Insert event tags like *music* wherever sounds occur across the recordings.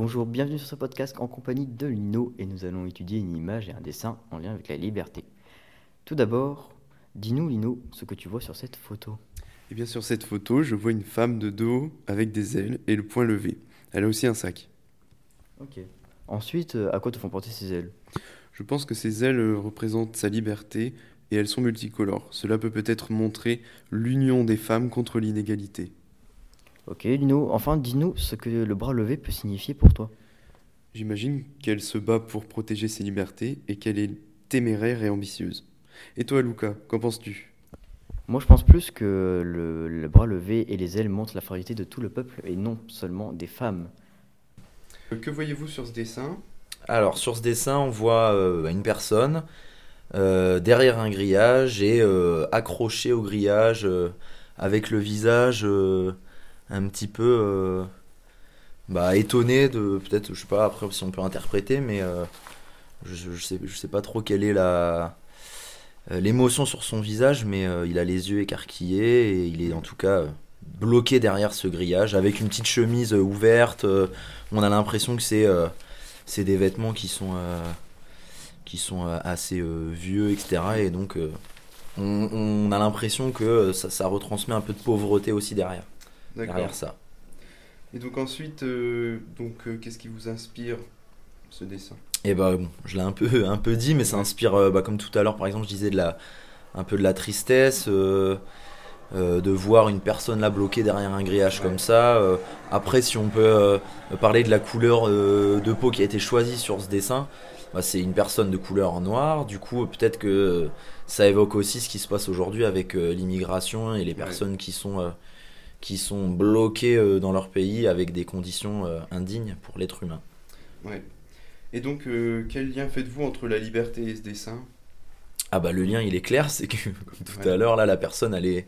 Bonjour, bienvenue sur ce podcast en compagnie de Lino et nous allons étudier une image et un dessin en lien avec la liberté. Tout d'abord, dis-nous Lino ce que tu vois sur cette photo. Et bien sur cette photo, je vois une femme de dos avec des ailes et le poing levé. Elle a aussi un sac. Ok. Ensuite, euh, à quoi te font porter ces ailes? Je pense que ces ailes euh, représentent sa liberté et elles sont multicolores. Cela peut peut-être montrer l'union des femmes contre l'inégalité. Ok Lino, enfin dis-nous ce que le bras levé peut signifier pour toi. J'imagine qu'elle se bat pour protéger ses libertés et qu'elle est téméraire et ambitieuse. Et toi, Luca, qu'en penses-tu? Moi je pense plus que le, le bras levé et les ailes montrent la fragilité de tout le peuple et non seulement des femmes. Euh, Que voyez-vous sur ce dessin? Alors, sur ce dessin, on voit euh, une personne euh, derrière un grillage et euh, accrochée au grillage euh, avec le visage euh, un petit peu euh, bah, étonné de peut-être, je sais pas après si on peut interpréter, mais euh, je, je sais, je sais pas trop quelle est la euh, l'émotion sur son visage, mais il a les yeux écarquillés et il est en tout cas bloqué derrière ce grillage avec une petite chemise ouverte. on a l'impression que c'est c'est des vêtements qui sont qui sont assez vieux, etc. Et donc on, on a l'impression que ça, ça retransmet un peu de pauvreté aussi derrière. Derrière ça. Et donc ensuite, euh, donc euh, qu'est-ce qui vous inspire ce dessin? Et bah bon, je l'ai un peu, *laughs* un peu dit, mais ça inspire, euh, bah, comme tout à l'heure par exemple, je disais de la, un peu de la tristesse, de voir une personne là bloquée derrière un grillage Ouais. comme ça. après, si on peut parler de la couleur de peau qui a été choisie sur ce dessin, bah, c'est une personne de couleur noire. Du coup, peut-être que ça évoque aussi ce qui se passe aujourd'hui avec l'immigration et les personnes qui sont qui sont bloquées euh, dans leur pays avec des conditions euh, indignes pour l'être humain. Ouais. Et donc, euh, quel lien faites-vous entre la liberté et ce dessin? Ah bah le lien il est clair, c'est que *laughs* tout Ouais. à l'heure là la personne elle est,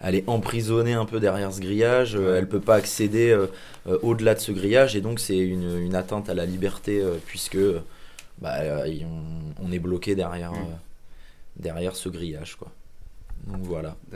elle est emprisonnée un peu derrière ce grillage, euh, Ouais. elle peut pas accéder euh, euh, au-delà de ce grillage et donc c'est une, une atteinte à la liberté euh, puisque euh, bah, euh, on, on est bloqué derrière, Mm. euh, derrière ce grillage quoi. Donc voilà.